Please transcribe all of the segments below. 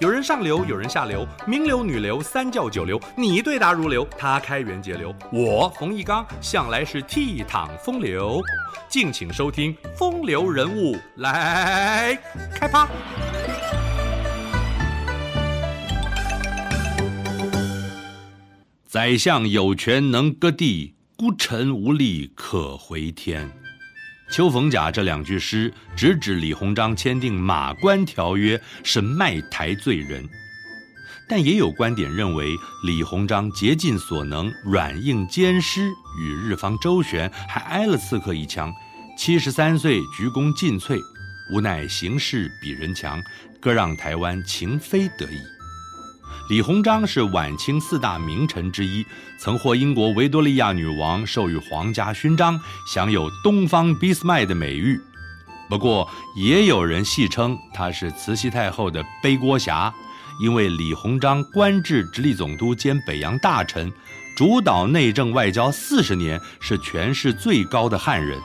有人上流，有人下流，名流、女流、三教九流，你对答如流，他开源节流，我冯一刚向来是倜傥风流。敬请收听《风流人物》来开趴。宰相有权能割地，孤臣无力可回天。秋逢甲这两句诗直指李鸿章签订《马关条约》是卖台罪人，但也有观点认为李鸿章竭尽所能软硬兼施，与日方周旋，还挨了刺客一枪。七十三岁鞠躬尽瘁，无奈形势比人强，割让台湾情非得已。李鸿章是晚清四大名臣之一，曾获英国维多利亚女王授予皇家勋章，享有“东方俾斯麦”的美誉。不过，也有人戏称他是慈禧太后的背锅侠，因为李鸿章官至直隶总督兼北洋大臣，主导内政外交四十年，是权势最高的汉人，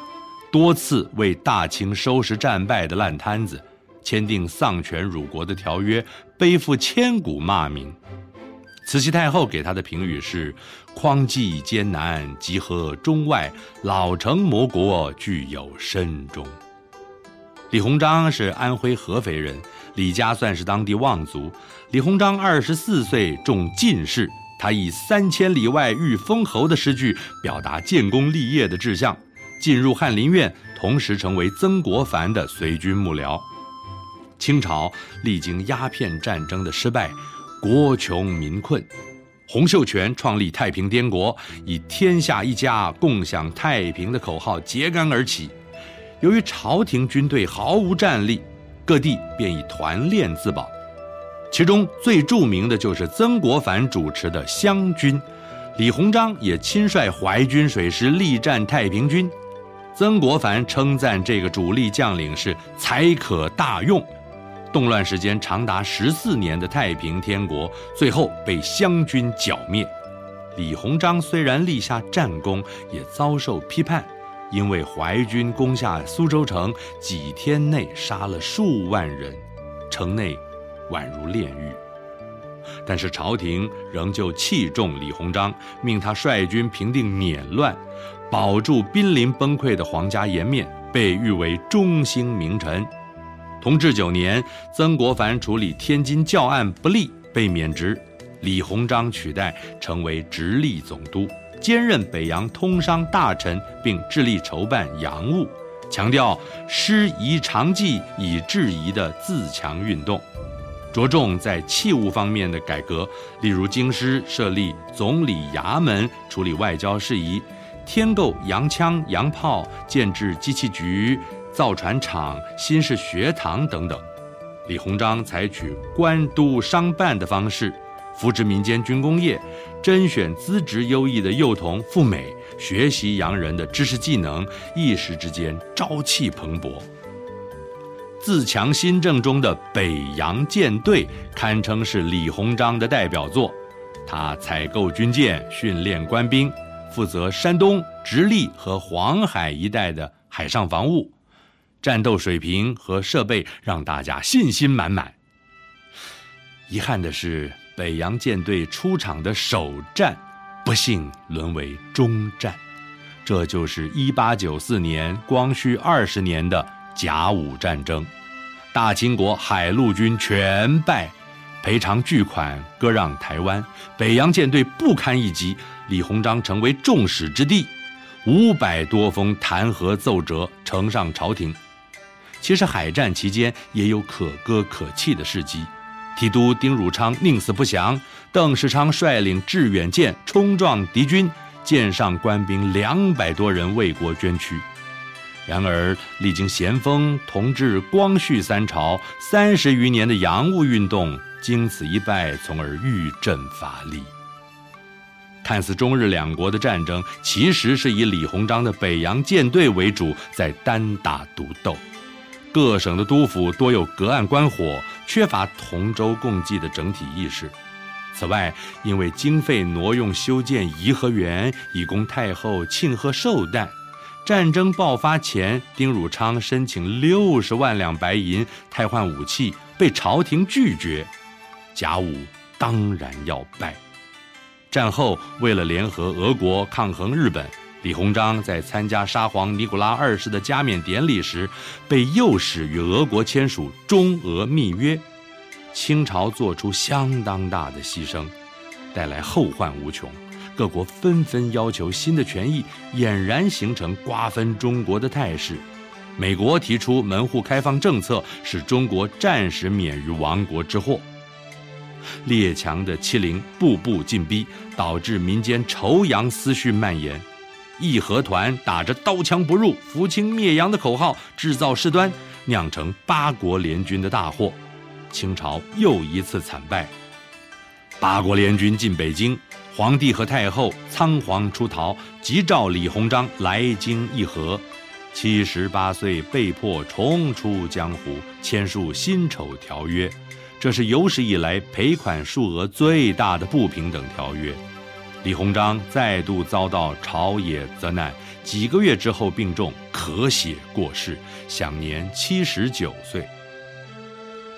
多次为大清收拾战败的烂摊子。签订丧权辱国的条约，背负千古骂名。慈禧太后给他的评语是：“匡济艰难，集合中外，老成魔国，具有深中。”李鸿章是安徽合肥人，李家算是当地望族。李鸿章二十四岁中进士，他以“三千里外遇封侯”的诗句表达建功立业的志向，进入翰林院，同时成为曾国藩的随军幕僚。清朝历经鸦片战争的失败，国穷民困，洪秀全创立太平天国，以“天下一家，共享太平”的口号揭竿而起。由于朝廷军队毫无战力，各地便以团练自保。其中最著名的就是曾国藩主持的湘军，李鸿章也亲率淮军水师力战太平军。曾国藩称赞这个主力将领是才可大用。动乱时间长达十四年的太平天国，最后被湘军剿灭。李鸿章虽然立下战功，也遭受批判，因为淮军攻下苏州城，几天内杀了数万人，城内宛如炼狱。但是朝廷仍旧器重李鸿章，命他率军平定捻乱，保住濒临崩溃的皇家颜面，被誉为中兴名臣。同治九年，曾国藩处理天津教案不力，被免职，李鸿章取代，成为直隶总督，兼任北洋通商大臣，并致力筹办洋务，强调师夷长技以制夷的自强运动，着重在器物方面的改革，例如京师设立总理衙门处理外交事宜，添购洋枪洋炮，建置机器局。造船厂、新式学堂等等，李鸿章采取官督商办的方式，扶植民间军工业，甄选资质优异的幼童赴美学习洋人的知识技能，一时之间朝气蓬勃。自强新政中的北洋舰队堪称是李鸿章的代表作，他采购军舰、训练官兵，负责山东、直隶和黄海一带的海上防务。战斗水平和设备让大家信心满满。遗憾的是，北洋舰队出场的首战，不幸沦为终战。这就是1894年光绪二十年的甲午战争，大清国海陆军全败，赔偿巨款割让台湾，北洋舰队不堪一击，李鸿章成为众矢之的，五百多封弹劾奏折呈上朝廷。其实海战期间也有可歌可泣的事迹，提督丁汝昌宁死不降，邓世昌率领致远舰冲撞敌军，舰上官兵两百多人为国捐躯。然而历经咸丰、同治、光绪三朝三十余年的洋务运动，经此一败，从而愈振乏力。看似中日两国的战争，其实是以李鸿章的北洋舰队为主，在单打独斗。各省的督府多有隔岸观火，缺乏同舟共济的整体意识。此外，因为经费挪用修建颐和园，以供太后庆贺寿诞。战争爆发前，丁汝昌申请六十万两白银汰换武器，被朝廷拒绝。甲午当然要败。战后，为了联合俄国抗衡日本，李鸿章在参加沙皇尼古拉二世的加冕典礼时，被诱使与俄国签署中俄密约。清朝做出相当大的牺牲，带来后患无穷。各国纷纷要求新的权益，俨然形成瓜分中国的态势。美国提出门户开放政策，使中国暂时免于亡国之祸。列强的欺凌步步进逼，导致民间仇洋思绪蔓延。义和团打着“刀枪不入、扶清灭洋”的口号，制造事端，酿成八国联军的大祸。清朝又一次惨败。八国联军进北京，皇帝和太后仓皇出逃，急召李鸿章来京议和。七十八岁被迫重出江湖，签署辛丑条约。这是有史以来赔款数额最大的不平等条约，李鸿章再度遭到朝野责难，几个月之后病重，咳血过世，享年七十九岁。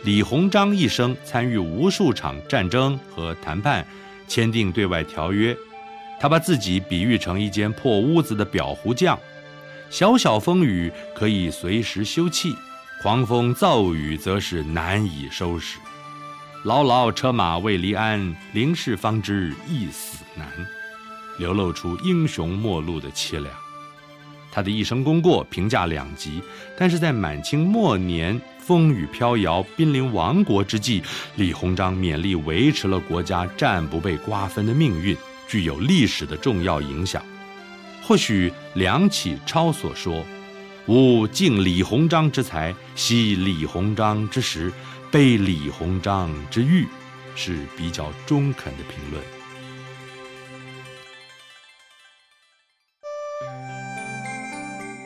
李鸿章一生参与无数场战争和谈判，签订对外条约，他把自己比喻成一间破屋子的裱糊匠，小小风雨可以随时休憩，狂风骤雨则是难以收拾。牢牢车马未离鞍，临事方知一死难，流露出英雄末路的凄凉。他的一生功过评价两极，但是在满清末年风雨飘摇、濒临亡国之际，李鸿章勉力维持了国家暂不被瓜分的命运，具有历史的重要影响。或许梁启超所说：“吾敬李鸿章之才，惜李鸿章之时。”悲李鸿章之欲，是比较中肯的评论。